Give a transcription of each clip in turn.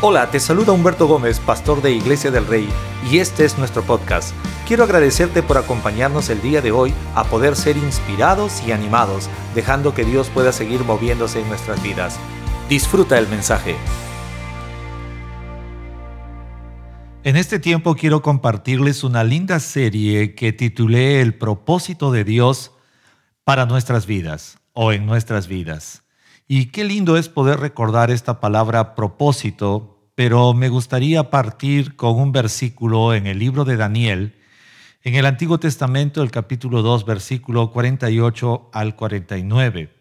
Hola, te saluda Humberto Gómez, pastor de Iglesia del Rey, y este es nuestro podcast. Quiero agradecerte por acompañarnos el día de hoy a poder ser inspirados y animados, dejando que Dios pueda seguir moviéndose en nuestras vidas. Disfruta el mensaje. En este tiempo quiero compartirles una linda serie que titulé El propósito de Dios para nuestras vidas o en nuestras vidas. Y qué lindo es poder recordar esta palabra propósito pero me gustaría partir con un versículo en el libro de Daniel, en el Antiguo Testamento, el capítulo 2, versículo 48 al 49.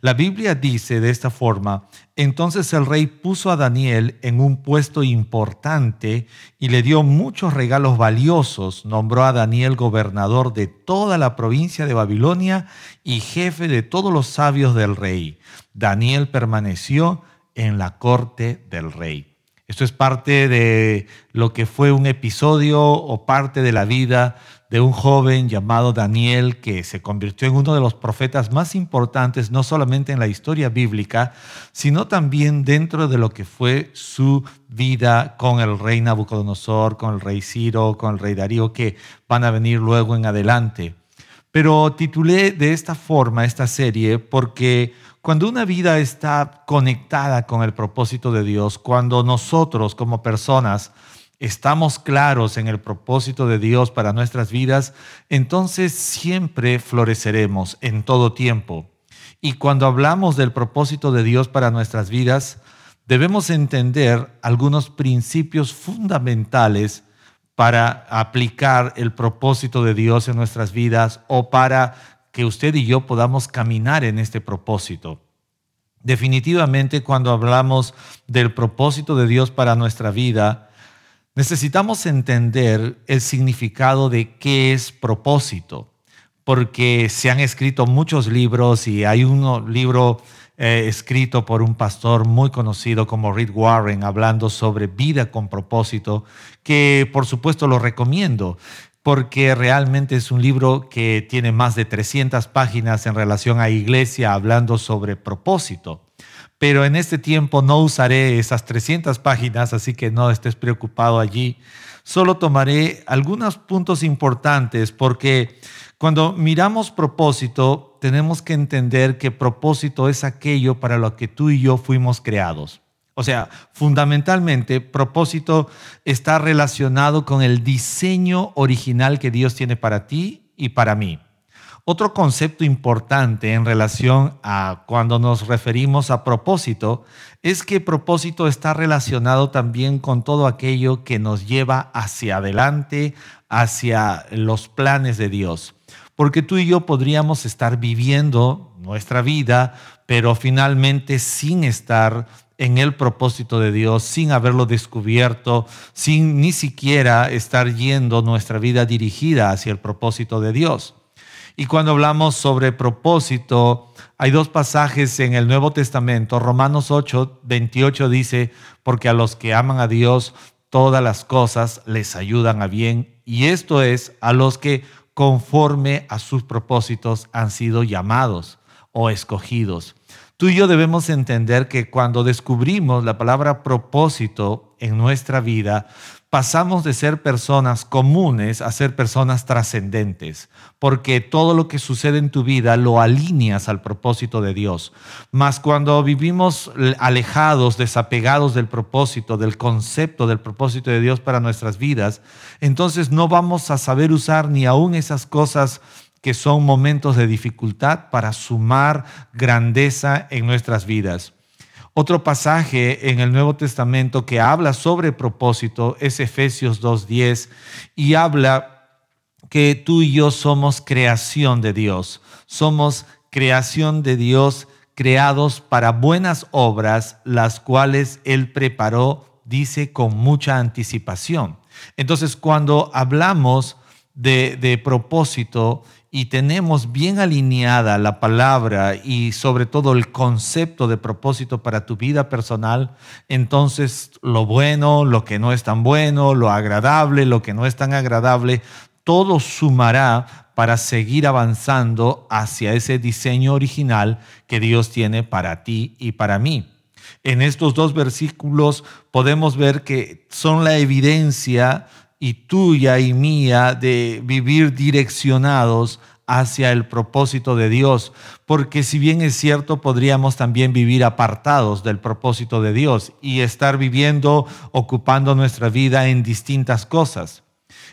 La Biblia dice de esta forma, entonces el rey puso a Daniel en un puesto importante y le dio muchos regalos valiosos, nombró a Daniel gobernador de toda la provincia de Babilonia y jefe de todos los sabios del rey. Daniel permaneció en la corte del rey. Esto es parte de lo que fue un episodio o parte de la vida de un joven llamado Daniel que se convirtió en uno de los profetas más importantes, no solamente en la historia bíblica, sino también dentro de lo que fue su vida con el rey Nabucodonosor, con el rey Ciro, con el rey Darío, que van a venir luego en adelante. Pero titulé de esta forma esta serie porque cuando una vida está conectada con el propósito de Dios, cuando nosotros como personas estamos claros en el propósito de Dios para nuestras vidas, entonces siempre floreceremos en todo tiempo. Y cuando hablamos del propósito de Dios para nuestras vidas, debemos entender algunos principios fundamentales para aplicar el propósito de Dios en nuestras vidas o para que usted y yo podamos caminar en este propósito. Definitivamente cuando hablamos del propósito de Dios para nuestra vida, necesitamos entender el significado de qué es propósito, porque se han escrito muchos libros y hay un libro eh, escrito por un pastor muy conocido como Reed Warren hablando sobre vida con propósito, que por supuesto lo recomiendo porque realmente es un libro que tiene más de 300 páginas en relación a iglesia hablando sobre propósito. Pero en este tiempo no usaré esas 300 páginas, así que no estés preocupado allí. Solo tomaré algunos puntos importantes porque cuando miramos propósito, tenemos que entender que propósito es aquello para lo que tú y yo fuimos creados. O sea, fundamentalmente, propósito está relacionado con el diseño original que Dios tiene para ti y para mí. Otro concepto importante en relación a cuando nos referimos a propósito es que propósito está relacionado también con todo aquello que nos lleva hacia adelante, hacia los planes de Dios. Porque tú y yo podríamos estar viviendo nuestra vida, pero finalmente sin estar en el propósito de Dios, sin haberlo descubierto, sin ni siquiera estar yendo nuestra vida dirigida hacia el propósito de Dios. Y cuando hablamos sobre propósito, hay dos pasajes en el Nuevo Testamento. Romanos 8, 28 dice, porque a los que aman a Dios, todas las cosas les ayudan a bien. Y esto es a los que conforme a sus propósitos han sido llamados o escogidos. Tú y yo debemos entender que cuando descubrimos la palabra propósito en nuestra vida, pasamos de ser personas comunes a ser personas trascendentes, porque todo lo que sucede en tu vida lo alineas al propósito de Dios. Mas cuando vivimos alejados, desapegados del propósito, del concepto del propósito de Dios para nuestras vidas, entonces no vamos a saber usar ni aún esas cosas que son momentos de dificultad para sumar grandeza en nuestras vidas. Otro pasaje en el Nuevo Testamento que habla sobre propósito es Efesios 2.10 y habla que tú y yo somos creación de Dios, somos creación de Dios creados para buenas obras, las cuales Él preparó, dice, con mucha anticipación. Entonces, cuando hablamos de, de propósito, y tenemos bien alineada la palabra y sobre todo el concepto de propósito para tu vida personal, entonces lo bueno, lo que no es tan bueno, lo agradable, lo que no es tan agradable, todo sumará para seguir avanzando hacia ese diseño original que Dios tiene para ti y para mí. En estos dos versículos podemos ver que son la evidencia y tuya y mía de vivir direccionados hacia el propósito de Dios, porque si bien es cierto, podríamos también vivir apartados del propósito de Dios y estar viviendo, ocupando nuestra vida en distintas cosas.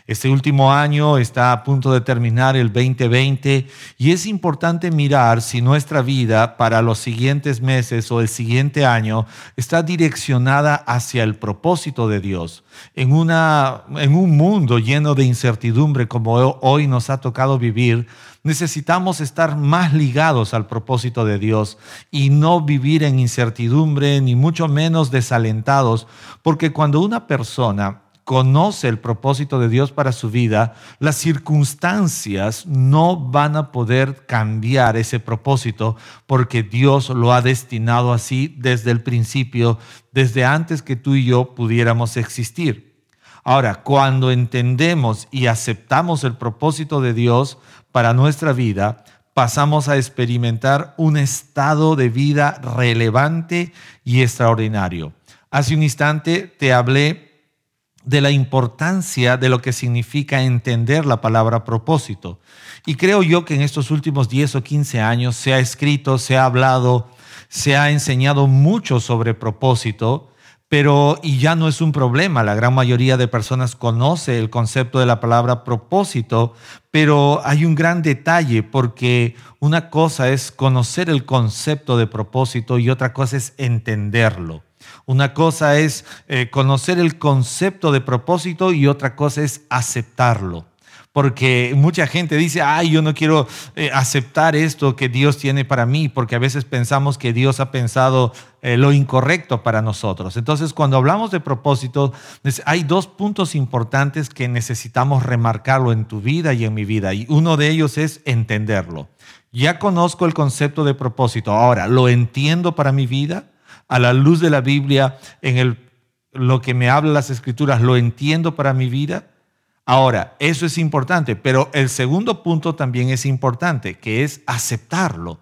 Este último año está a punto de terminar el 2020 y es importante mirar si nuestra vida para los siguientes meses o el siguiente año está direccionada hacia el propósito de Dios. En, una, en un mundo lleno de incertidumbre como hoy nos ha tocado vivir, necesitamos estar más ligados al propósito de Dios y no vivir en incertidumbre ni mucho menos desalentados, porque cuando una persona conoce el propósito de Dios para su vida, las circunstancias no van a poder cambiar ese propósito porque Dios lo ha destinado así desde el principio, desde antes que tú y yo pudiéramos existir. Ahora, cuando entendemos y aceptamos el propósito de Dios para nuestra vida, pasamos a experimentar un estado de vida relevante y extraordinario. Hace un instante te hablé de la importancia de lo que significa entender la palabra propósito. Y creo yo que en estos últimos 10 o 15 años se ha escrito, se ha hablado, se ha enseñado mucho sobre propósito, pero y ya no es un problema. La gran mayoría de personas conoce el concepto de la palabra propósito, pero hay un gran detalle porque una cosa es conocer el concepto de propósito y otra cosa es entenderlo. Una cosa es eh, conocer el concepto de propósito y otra cosa es aceptarlo. Porque mucha gente dice, ay, yo no quiero eh, aceptar esto que Dios tiene para mí, porque a veces pensamos que Dios ha pensado eh, lo incorrecto para nosotros. Entonces, cuando hablamos de propósito, hay dos puntos importantes que necesitamos remarcarlo en tu vida y en mi vida, y uno de ellos es entenderlo. Ya conozco el concepto de propósito, ahora, ¿lo entiendo para mi vida? A la luz de la Biblia, en el, lo que me hablan las escrituras, lo entiendo para mi vida. Ahora, eso es importante, pero el segundo punto también es importante, que es aceptarlo.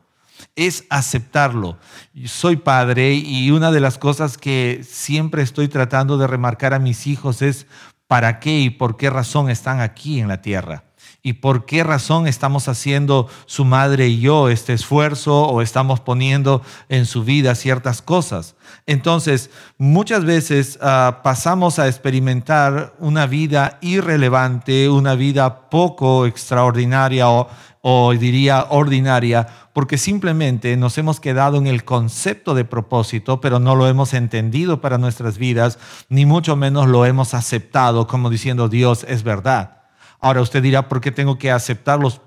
Es aceptarlo. Soy padre y una de las cosas que siempre estoy tratando de remarcar a mis hijos es para qué y por qué razón están aquí en la tierra y por qué razón estamos haciendo su madre y yo este esfuerzo o estamos poniendo en su vida ciertas cosas. Entonces, muchas veces ah, pasamos a experimentar una vida irrelevante, una vida poco extraordinaria o, o diría ordinaria, porque simplemente nos hemos quedado en el concepto de propósito, pero no lo hemos entendido para nuestras vidas, ni mucho menos lo hemos aceptado como diciendo Dios es verdad. Ahora usted dirá, ¿por qué tengo que aceptar los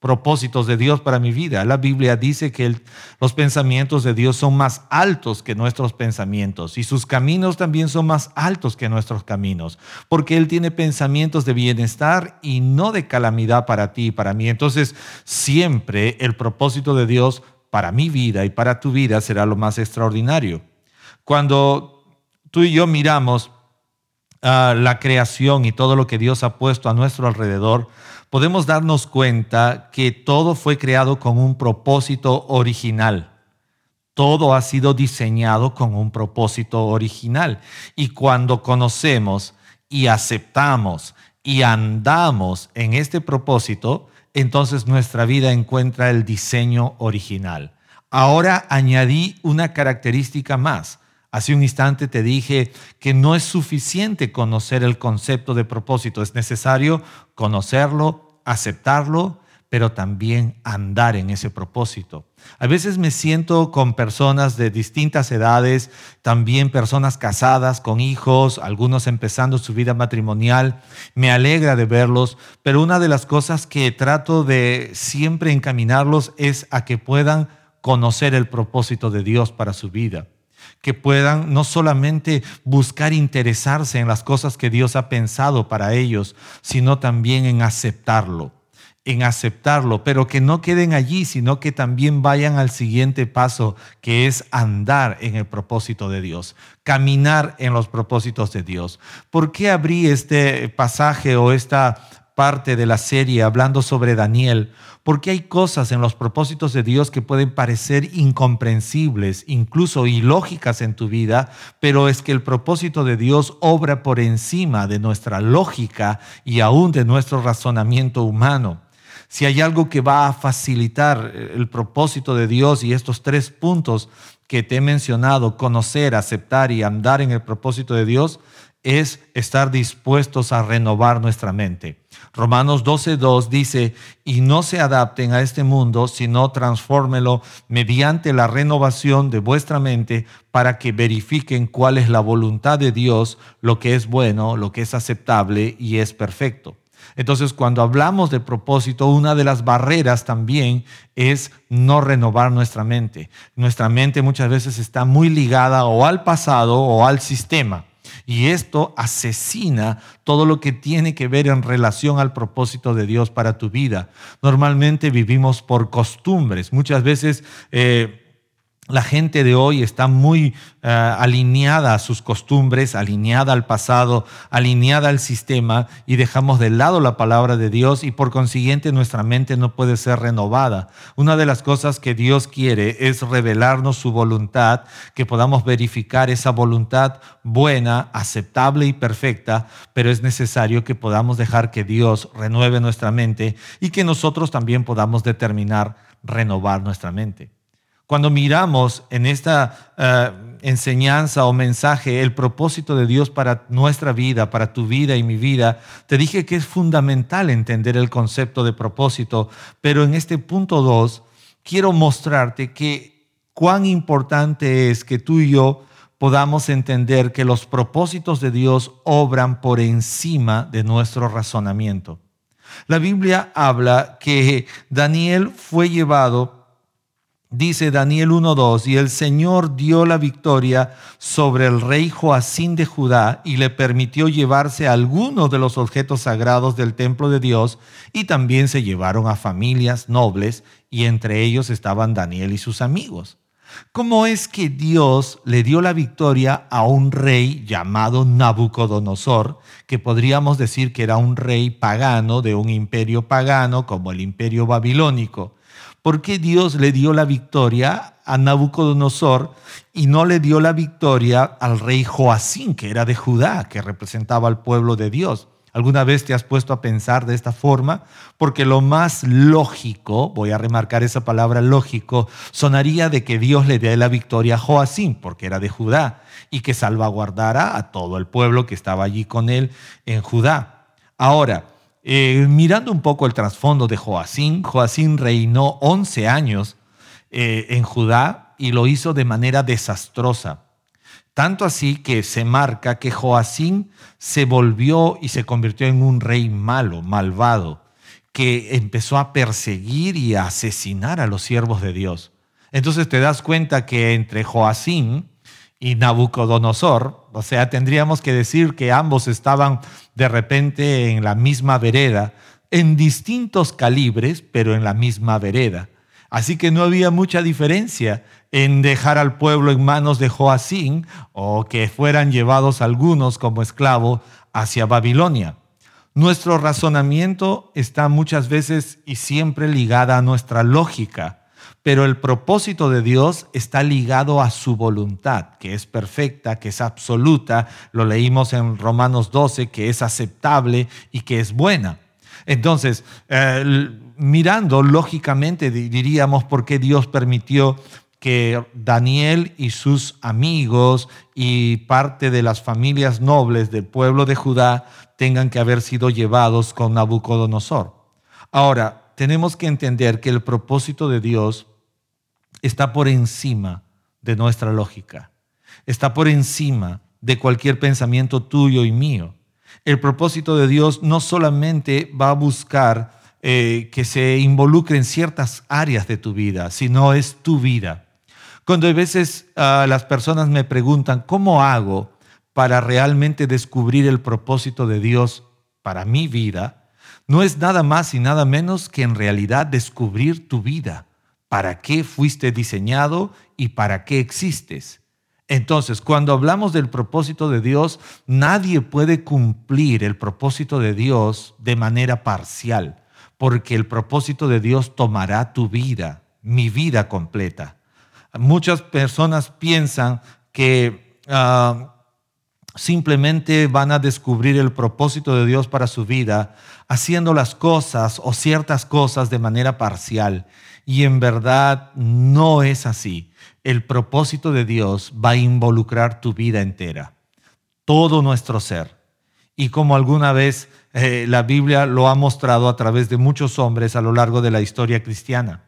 propósitos de Dios para mi vida? La Biblia dice que los pensamientos de Dios son más altos que nuestros pensamientos y sus caminos también son más altos que nuestros caminos, porque Él tiene pensamientos de bienestar y no de calamidad para ti y para mí. Entonces, siempre el propósito de Dios para mi vida y para tu vida será lo más extraordinario. Cuando tú y yo miramos la creación y todo lo que Dios ha puesto a nuestro alrededor, podemos darnos cuenta que todo fue creado con un propósito original. Todo ha sido diseñado con un propósito original. Y cuando conocemos y aceptamos y andamos en este propósito, entonces nuestra vida encuentra el diseño original. Ahora añadí una característica más Hace un instante te dije que no es suficiente conocer el concepto de propósito, es necesario conocerlo, aceptarlo, pero también andar en ese propósito. A veces me siento con personas de distintas edades, también personas casadas, con hijos, algunos empezando su vida matrimonial. Me alegra de verlos, pero una de las cosas que trato de siempre encaminarlos es a que puedan conocer el propósito de Dios para su vida que puedan no solamente buscar interesarse en las cosas que Dios ha pensado para ellos, sino también en aceptarlo, en aceptarlo, pero que no queden allí, sino que también vayan al siguiente paso, que es andar en el propósito de Dios, caminar en los propósitos de Dios. ¿Por qué abrí este pasaje o esta parte de la serie hablando sobre Daniel, porque hay cosas en los propósitos de Dios que pueden parecer incomprensibles, incluso ilógicas en tu vida, pero es que el propósito de Dios obra por encima de nuestra lógica y aún de nuestro razonamiento humano. Si hay algo que va a facilitar el propósito de Dios y estos tres puntos que te he mencionado, conocer, aceptar y andar en el propósito de Dios, es estar dispuestos a renovar nuestra mente. Romanos 12.2 dice, y no se adapten a este mundo, sino transfórmelo mediante la renovación de vuestra mente para que verifiquen cuál es la voluntad de Dios, lo que es bueno, lo que es aceptable y es perfecto. Entonces, cuando hablamos de propósito, una de las barreras también es no renovar nuestra mente. Nuestra mente muchas veces está muy ligada o al pasado o al sistema. Y esto asesina todo lo que tiene que ver en relación al propósito de Dios para tu vida. Normalmente vivimos por costumbres. Muchas veces... Eh, la gente de hoy está muy eh, alineada a sus costumbres, alineada al pasado, alineada al sistema y dejamos de lado la palabra de Dios y por consiguiente nuestra mente no puede ser renovada. Una de las cosas que Dios quiere es revelarnos su voluntad, que podamos verificar esa voluntad buena, aceptable y perfecta, pero es necesario que podamos dejar que Dios renueve nuestra mente y que nosotros también podamos determinar renovar nuestra mente. Cuando miramos en esta eh, enseñanza o mensaje el propósito de Dios para nuestra vida, para tu vida y mi vida, te dije que es fundamental entender el concepto de propósito, pero en este punto 2 quiero mostrarte que cuán importante es que tú y yo podamos entender que los propósitos de Dios obran por encima de nuestro razonamiento. La Biblia habla que Daniel fue llevado Dice Daniel 1.2, y el Señor dio la victoria sobre el rey Joacín de Judá y le permitió llevarse algunos de los objetos sagrados del templo de Dios y también se llevaron a familias nobles y entre ellos estaban Daniel y sus amigos. ¿Cómo es que Dios le dio la victoria a un rey llamado Nabucodonosor, que podríamos decir que era un rey pagano de un imperio pagano como el imperio babilónico? ¿Por qué Dios le dio la victoria a Nabucodonosor y no le dio la victoria al rey Joacín, que era de Judá, que representaba al pueblo de Dios? ¿Alguna vez te has puesto a pensar de esta forma? Porque lo más lógico, voy a remarcar esa palabra lógico, sonaría de que Dios le dé la victoria a Joacín, porque era de Judá, y que salvaguardara a todo el pueblo que estaba allí con él en Judá. Ahora, eh, mirando un poco el trasfondo de Joacín, Joacín reinó 11 años eh, en Judá y lo hizo de manera desastrosa. Tanto así que se marca que Joacín se volvió y se convirtió en un rey malo, malvado, que empezó a perseguir y a asesinar a los siervos de Dios. Entonces te das cuenta que entre Joacín y Nabucodonosor, o sea, tendríamos que decir que ambos estaban de repente en la misma vereda, en distintos calibres, pero en la misma vereda. Así que no había mucha diferencia en dejar al pueblo en manos de Joacín o que fueran llevados algunos como esclavos hacia Babilonia. Nuestro razonamiento está muchas veces y siempre ligada a nuestra lógica pero el propósito de Dios está ligado a su voluntad, que es perfecta, que es absoluta. Lo leímos en Romanos 12, que es aceptable y que es buena. Entonces, eh, mirando lógicamente, diríamos por qué Dios permitió que Daniel y sus amigos y parte de las familias nobles del pueblo de Judá tengan que haber sido llevados con Nabucodonosor. Ahora, tenemos que entender que el propósito de Dios está por encima de nuestra lógica, está por encima de cualquier pensamiento tuyo y mío. El propósito de Dios no solamente va a buscar eh, que se involucre en ciertas áreas de tu vida, sino es tu vida. Cuando a veces ah, las personas me preguntan, ¿cómo hago para realmente descubrir el propósito de Dios para mi vida? no es nada más y nada menos que en realidad descubrir tu vida, para qué fuiste diseñado y para qué existes. Entonces, cuando hablamos del propósito de Dios, nadie puede cumplir el propósito de Dios de manera parcial, porque el propósito de Dios tomará tu vida, mi vida completa. Muchas personas piensan que ah, simplemente van a descubrir el propósito de Dios para su vida haciendo las cosas o ciertas cosas de manera parcial. Y en verdad no es así el propósito de Dios va a involucrar tu vida entera, todo nuestro ser. Y como alguna vez eh, la Biblia lo ha mostrado a través de muchos hombres a lo largo de la historia cristiana.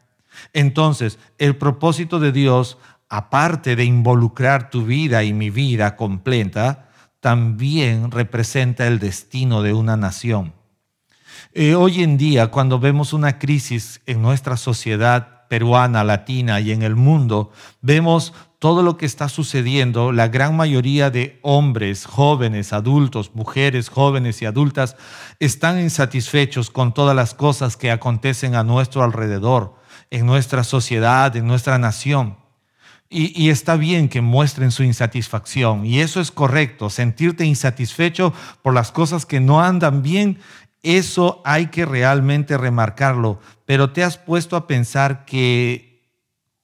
Entonces, el propósito de Dios, aparte de involucrar tu vida y mi vida completa, también representa el destino de una nación. Eh, hoy en día, cuando vemos una crisis en nuestra sociedad, peruana, latina y en el mundo, vemos todo lo que está sucediendo, la gran mayoría de hombres, jóvenes, adultos, mujeres, jóvenes y adultas están insatisfechos con todas las cosas que acontecen a nuestro alrededor, en nuestra sociedad, en nuestra nación. Y, y, está bien que muestren su insatisfacción. Y eso es correcto. Sentirte insatisfecho por las cosas que no andan bien eso hay que realmente remarcarlo, pero te has puesto a pensar que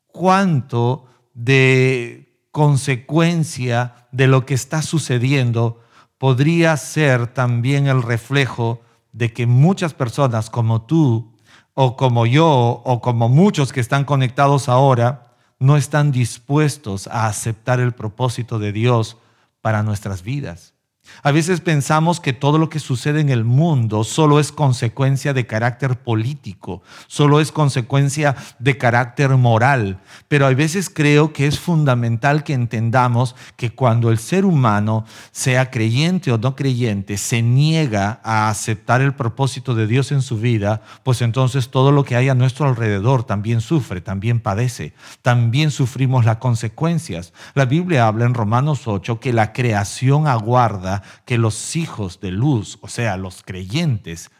cuánto de consecuencia de lo que está sucediendo podría ser también el reflejo de que muchas personas como tú o como yo o como muchos que están conectados ahora no están dispuestos a aceptar el propósito de Dios para nuestras vidas. A veces pensamos que todo lo que sucede en el mundo solo es consecuencia de carácter político, solo es consecuencia de carácter moral, pero a veces creo que es fundamental que entendamos que cuando el ser humano, sea creyente o no creyente, se niega a aceptar el propósito de Dios en su vida, pues entonces todo lo que hay a nuestro alrededor también sufre, también padece, también sufrimos las consecuencias. La Biblia habla en Romanos 8 que la creación aguarda que los hijos de luz, o sea, los creyentes,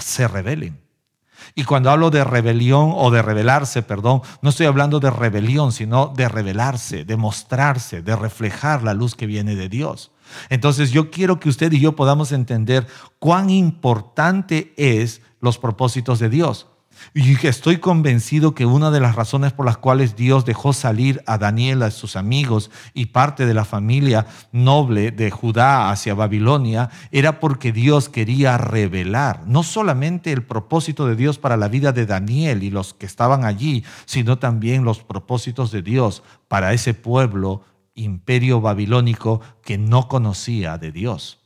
se rebelen. Y cuando hablo de rebelión o de rebelarse, perdón, no estoy hablando de rebelión, sino de rebelarse, de mostrarse, de reflejar la luz que viene de Dios. Entonces yo quiero que usted y yo podamos entender cuán importante es los propósitos de Dios. Y estoy convencido que una de las razones por las cuales Dios dejó salir a Daniel, a sus amigos y parte de la familia noble de Judá hacia Babilonia era porque Dios quería revelar no solamente el propósito de Dios para la vida de Daniel y los que estaban allí, sino también los propósitos de Dios para ese pueblo imperio babilónico que no conocía de Dios.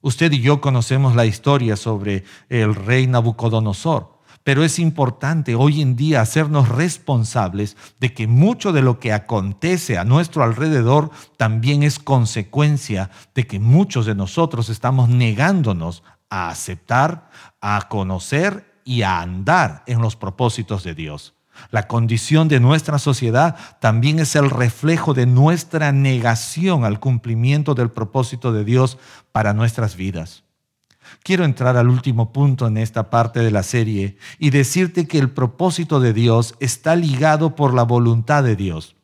Usted y yo conocemos la historia sobre el rey Nabucodonosor. Pero es importante hoy en día hacernos responsables de que mucho de lo que acontece a nuestro alrededor también es consecuencia de que muchos de nosotros estamos negándonos a aceptar, a conocer y a andar en los propósitos de Dios. La condición de nuestra sociedad también es el reflejo de nuestra negación al cumplimiento del propósito de Dios para nuestras vidas. Quiero entrar al último punto en esta parte de la serie y decirte que el propósito de Dios está ligado por la voluntad de Dios.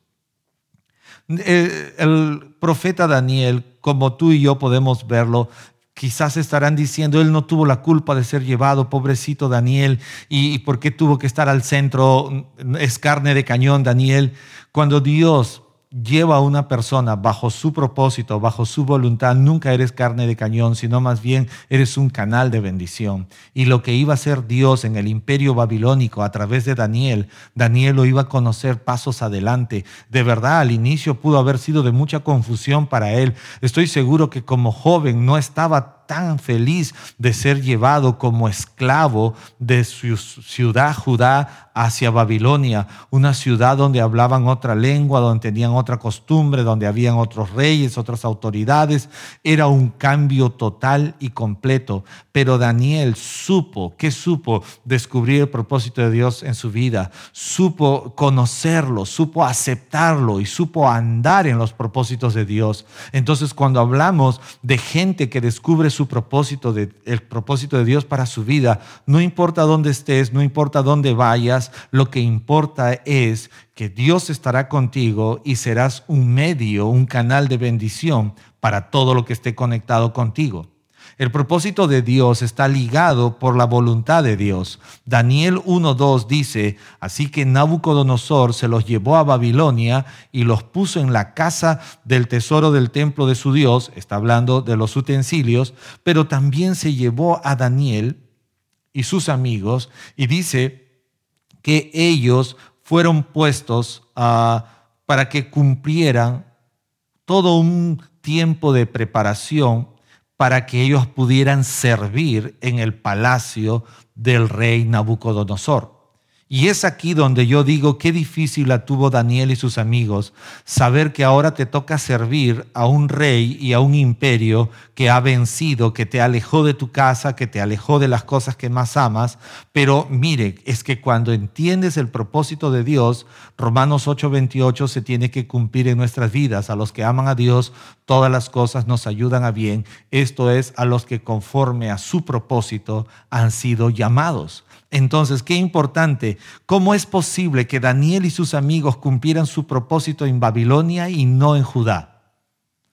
Eh, el profeta Daniel, como tú y yo podemos verlo, quizás estarán diciendo, él no tuvo la culpa de ser llevado, pobrecito Daniel, y, por qué tuvo que estar al centro, es carne de cañón Daniel, cuando Dios lleva a una persona bajo su propósito, bajo su voluntad, nunca eres carne de cañón, sino más bien eres un canal de bendición. Y lo que iba a ser Dios en el imperio babilónico a través de Daniel, Daniel lo iba a conocer pasos adelante. De verdad, al inicio pudo haber sido de mucha confusión para él. Estoy seguro que como joven no estaba tan feliz de ser llevado como esclavo de su ciudad Judá hacia Babilonia, una ciudad donde hablaban otra lengua, donde tenían otra costumbre, donde habían otros reyes, otras autoridades. Era un cambio total y completo. Pero Daniel supo, ¿qué supo? Descubrir el propósito de Dios en su vida, supo conocerlo, supo aceptarlo y supo andar en los propósitos de Dios. Entonces cuando hablamos de gente que descubre su propósito, de, el propósito de Dios para su vida, no importa dónde estés, no importa dónde vayas, lo que importa es que Dios estará contigo y serás un medio, un canal de bendición para todo lo que esté conectado contigo. El propósito de Dios está ligado por la voluntad de Dios. Daniel 1.2 dice, así que Nabucodonosor se los llevó a Babilonia y los puso en la casa del tesoro del templo de su Dios, está hablando de los utensilios, pero también se llevó a Daniel y sus amigos y dice que ellos fueron puestos ah, para que cumplieran todo un tiempo de preparación para que ellos pudieran servir en el palacio del rey Nabucodonosor. Y es aquí donde yo digo qué difícil la tuvo Daniel y sus amigos saber que ahora te toca servir a un rey y a un imperio que ha vencido, que te alejó de tu casa, que te alejó de las cosas que más amas. Pero mire, es que cuando entiendes el propósito de Dios, Romanos 8:28 se tiene que cumplir en nuestras vidas. A los que aman a Dios, todas las cosas nos ayudan a bien. Esto es a los que conforme a su propósito han sido llamados. Entonces, qué importante, ¿cómo es posible que Daniel y sus amigos cumplieran su propósito en Babilonia y no en Judá?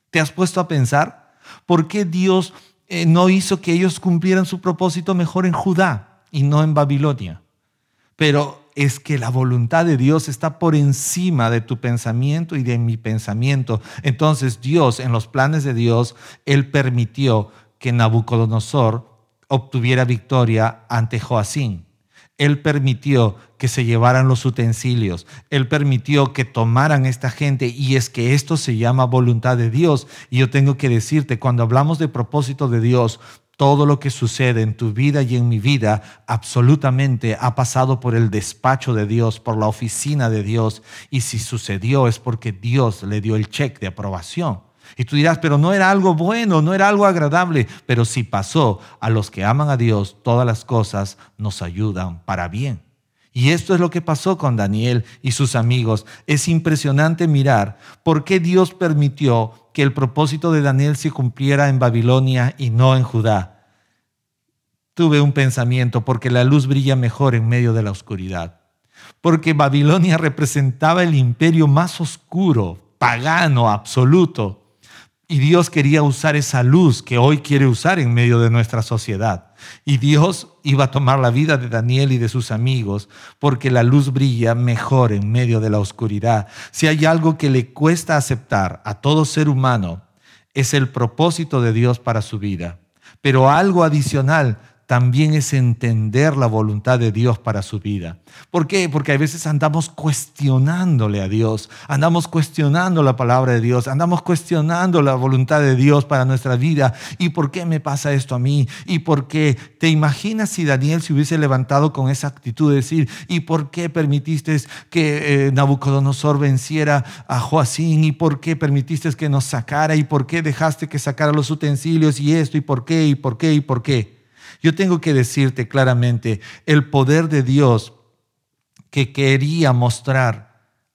¿Te has puesto a pensar? ¿Por qué Dios eh, no hizo que ellos cumplieran su propósito mejor en Judá y no en Babilonia? Pero es que la voluntad de Dios está por encima de tu pensamiento y de mi pensamiento. Entonces Dios, en los planes de Dios, Él permitió que Nabucodonosor obtuviera victoria ante Joacín. Él permitió que se llevaran los utensilios. Él permitió que tomaran esta gente y es que esto se llama voluntad de Dios. Y yo tengo que decirte, cuando hablamos de propósito de Dios, todo lo que sucede en tu vida y en mi vida absolutamente ha pasado por el despacho de Dios, por la oficina de Dios. Y si sucedió es porque Dios le dio el cheque de aprobación. Y tú dirás, pero no era algo bueno, no era algo agradable, pero si pasó, a los que aman a Dios, todas las cosas nos ayudan para bien. Y esto es lo que pasó con Daniel y sus amigos. Es impresionante mirar por qué Dios permitió que el propósito de Daniel se cumpliera en Babilonia y no en Judá. Tuve un pensamiento porque la luz brilla mejor en medio de la oscuridad. Porque Babilonia representaba el imperio más oscuro, pagano, absoluto y Dios quería usar esa luz que hoy quiere usar en medio de nuestra sociedad. Y Dios iba a tomar la vida de Daniel y de sus amigos porque la luz brilla mejor en medio de la oscuridad. Si hay algo que le cuesta aceptar a todo ser humano, es el propósito de Dios para su vida. Pero algo adicional también es entender la voluntad de Dios para su vida. ¿Por qué? Porque a veces andamos cuestionándole a Dios, andamos cuestionando la palabra de Dios, andamos cuestionando la voluntad de Dios para nuestra vida. ¿Y por qué me pasa esto a mí? ¿Y por qué? ¿Te imaginas si Daniel se hubiese levantado con esa actitud de decir, ¿y por qué permitiste que eh, Nabucodonosor venciera a Joacín? ¿Y por qué permitiste que nos sacara? ¿Y por qué dejaste que sacara los utensilios? ¿Y esto? ¿Y por qué? ¿Y por qué? ¿Y por qué? Yo tengo que decirte claramente, el poder de Dios que quería mostrar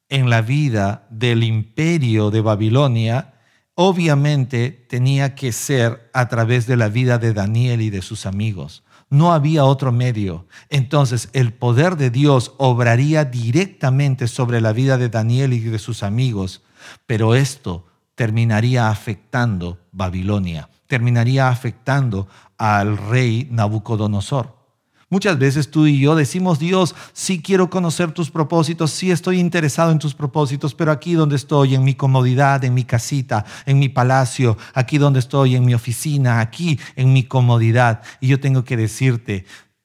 en la vida del imperio de Babilonia, obviamente tenía que ser a través de la vida de Daniel y de sus amigos. No había otro medio. Entonces el poder de Dios obraría directamente sobre la vida de Daniel y de sus amigos, pero esto terminaría afectando Babilonia, terminaría afectando al rey Nabucodonosor. Muchas veces tú y yo decimos, Dios, sí quiero conocer tus propósitos, sí estoy interesado en tus propósitos, pero aquí donde estoy, en mi comodidad, en mi casita, en mi palacio, aquí donde estoy, en mi oficina, aquí en mi comodidad. Y yo tengo que decirte,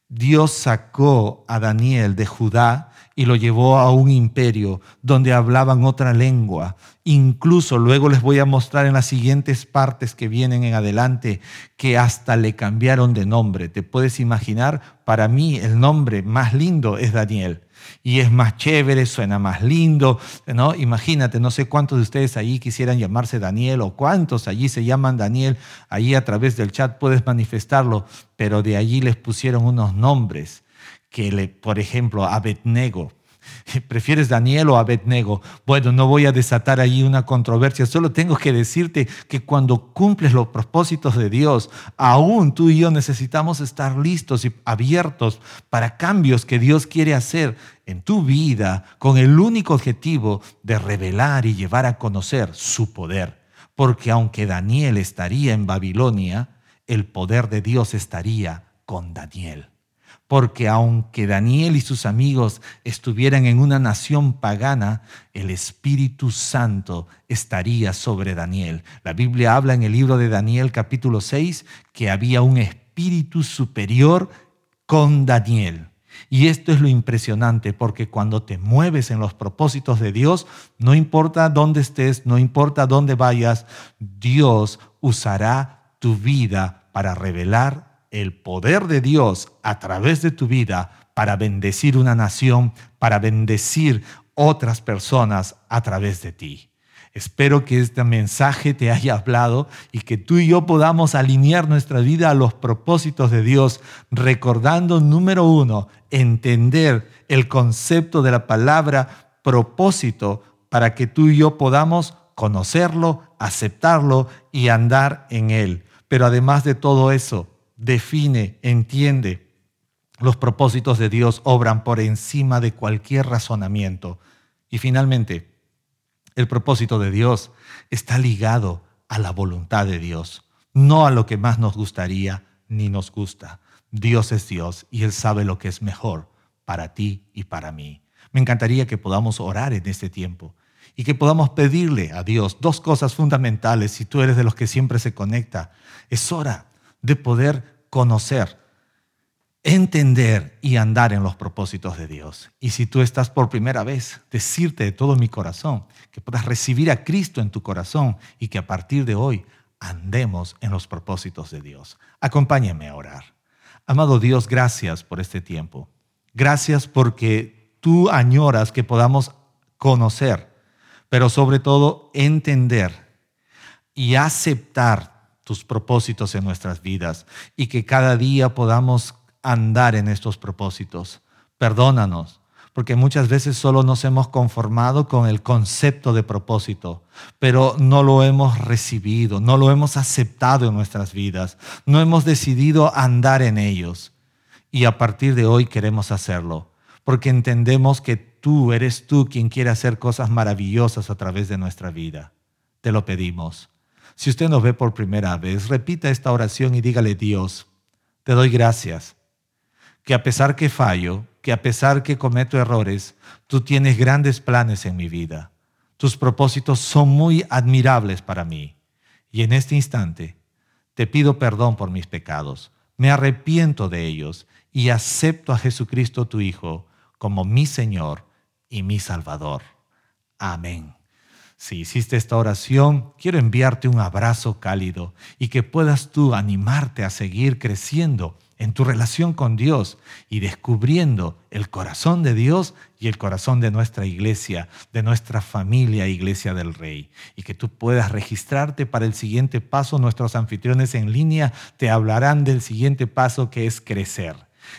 Dios sacó a Daniel de Judá y lo llevó a un imperio donde hablaban otra lengua. Incluso luego les voy a mostrar en las siguientes partes que vienen en adelante que hasta le cambiaron de nombre. ¿Te puedes imaginar? Para mí el nombre más lindo es Daniel y es más chévere, suena más lindo, ¿no? Imagínate, no sé cuántos de ustedes allí quisieran llamarse Daniel o cuántos allí se llaman Daniel, allí a través del chat puedes manifestarlo, pero de allí les pusieron unos nombres que, le, por ejemplo, Abednego. ¿Prefieres Daniel o Abednego? Bueno, no voy a desatar ahí una controversia, solo tengo que decirte que cuando cumples los propósitos de Dios, aún tú y yo necesitamos estar listos y abiertos para cambios que Dios quiere hacer en tu vida con el único objetivo de revelar y llevar a conocer su poder. Porque aunque Daniel estaría en Babilonia, el poder de Dios estaría con Daniel porque aunque Daniel y sus amigos estuvieran en una nación pagana, el Espíritu Santo estaría sobre Daniel. La Biblia habla en el libro de Daniel capítulo 6 que había un espíritu superior con Daniel. Y esto es lo impresionante porque cuando te mueves en los propósitos de Dios, no importa dónde estés, no importa dónde vayas, Dios usará tu vida para revelar el poder de Dios a través de tu vida para bendecir una nación, para bendecir otras personas a través de ti. Espero que este mensaje te haya hablado y que tú y yo podamos alinear nuestra vida a los propósitos de Dios, recordando, número uno, entender el concepto de la palabra propósito para que tú y yo podamos conocerlo, aceptarlo y andar en él. Pero además de todo eso, define, entiende. Los propósitos de Dios obran por encima de cualquier razonamiento. Y finalmente, el propósito de Dios está ligado a la voluntad de Dios, no a lo que más nos gustaría ni nos gusta. Dios es Dios y Él sabe lo que es mejor para ti y para mí. Me encantaría que podamos orar en este tiempo y que podamos pedirle a Dios dos cosas fundamentales si tú eres de los que siempre se conecta. Es hora de poder conocer, entender y andar en los propósitos de Dios. Y si tú estás por primera vez, decirte de todo mi corazón que puedas recibir a Cristo en tu corazón y que a partir de hoy andemos en los propósitos de Dios. Acompáñame a orar. Amado Dios, gracias por este tiempo. Gracias porque tú añoras que podamos conocer, pero sobre todo entender y aceptar tus propósitos en nuestras vidas y que cada día podamos andar en estos propósitos. Perdónanos, porque muchas veces solo nos hemos conformado con el concepto de propósito, pero no lo hemos recibido, no lo hemos aceptado en nuestras vidas, no hemos decidido andar en ellos. Y a partir de hoy queremos hacerlo, porque entendemos que tú eres tú quien quiere hacer cosas maravillosas a través de nuestra vida. Te lo pedimos si usted nos ve por primera vez, repita esta oración y dígale, Dios, te doy gracias, que a pesar que fallo, que a pesar que cometo errores, tú tienes grandes planes en mi vida. Tus propósitos son muy admirables para mí. Y en este instante te pido perdón por mis pecados. Me arrepiento de ellos y acepto a Jesucristo tu Hijo como mi Señor y mi Salvador. Amén. Si hiciste esta oración, quiero enviarte un abrazo cálido y que puedas tú animarte a seguir creciendo en tu relación con Dios y descubriendo el corazón de Dios y el corazón de nuestra iglesia, de nuestra familia Iglesia del Rey. Y que tú puedas registrarte para el siguiente paso. Nuestros anfitriones en línea te hablarán del siguiente paso que es crecer.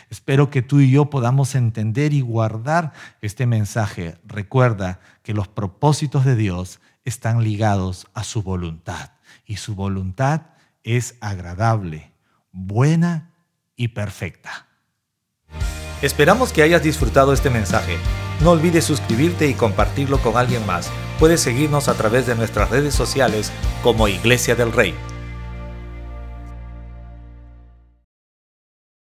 Espero que tú y yo podamos entender y guardar este mensaje. Recuerda que los propósitos de Dios están ligados a su voluntad y su voluntad es agradable, buena y perfecta. Esperamos que hayas disfrutado este mensaje. No olvides suscribirte y compartirlo con alguien más. Puedes seguirnos a través de nuestras redes sociales como Iglesia del Rey.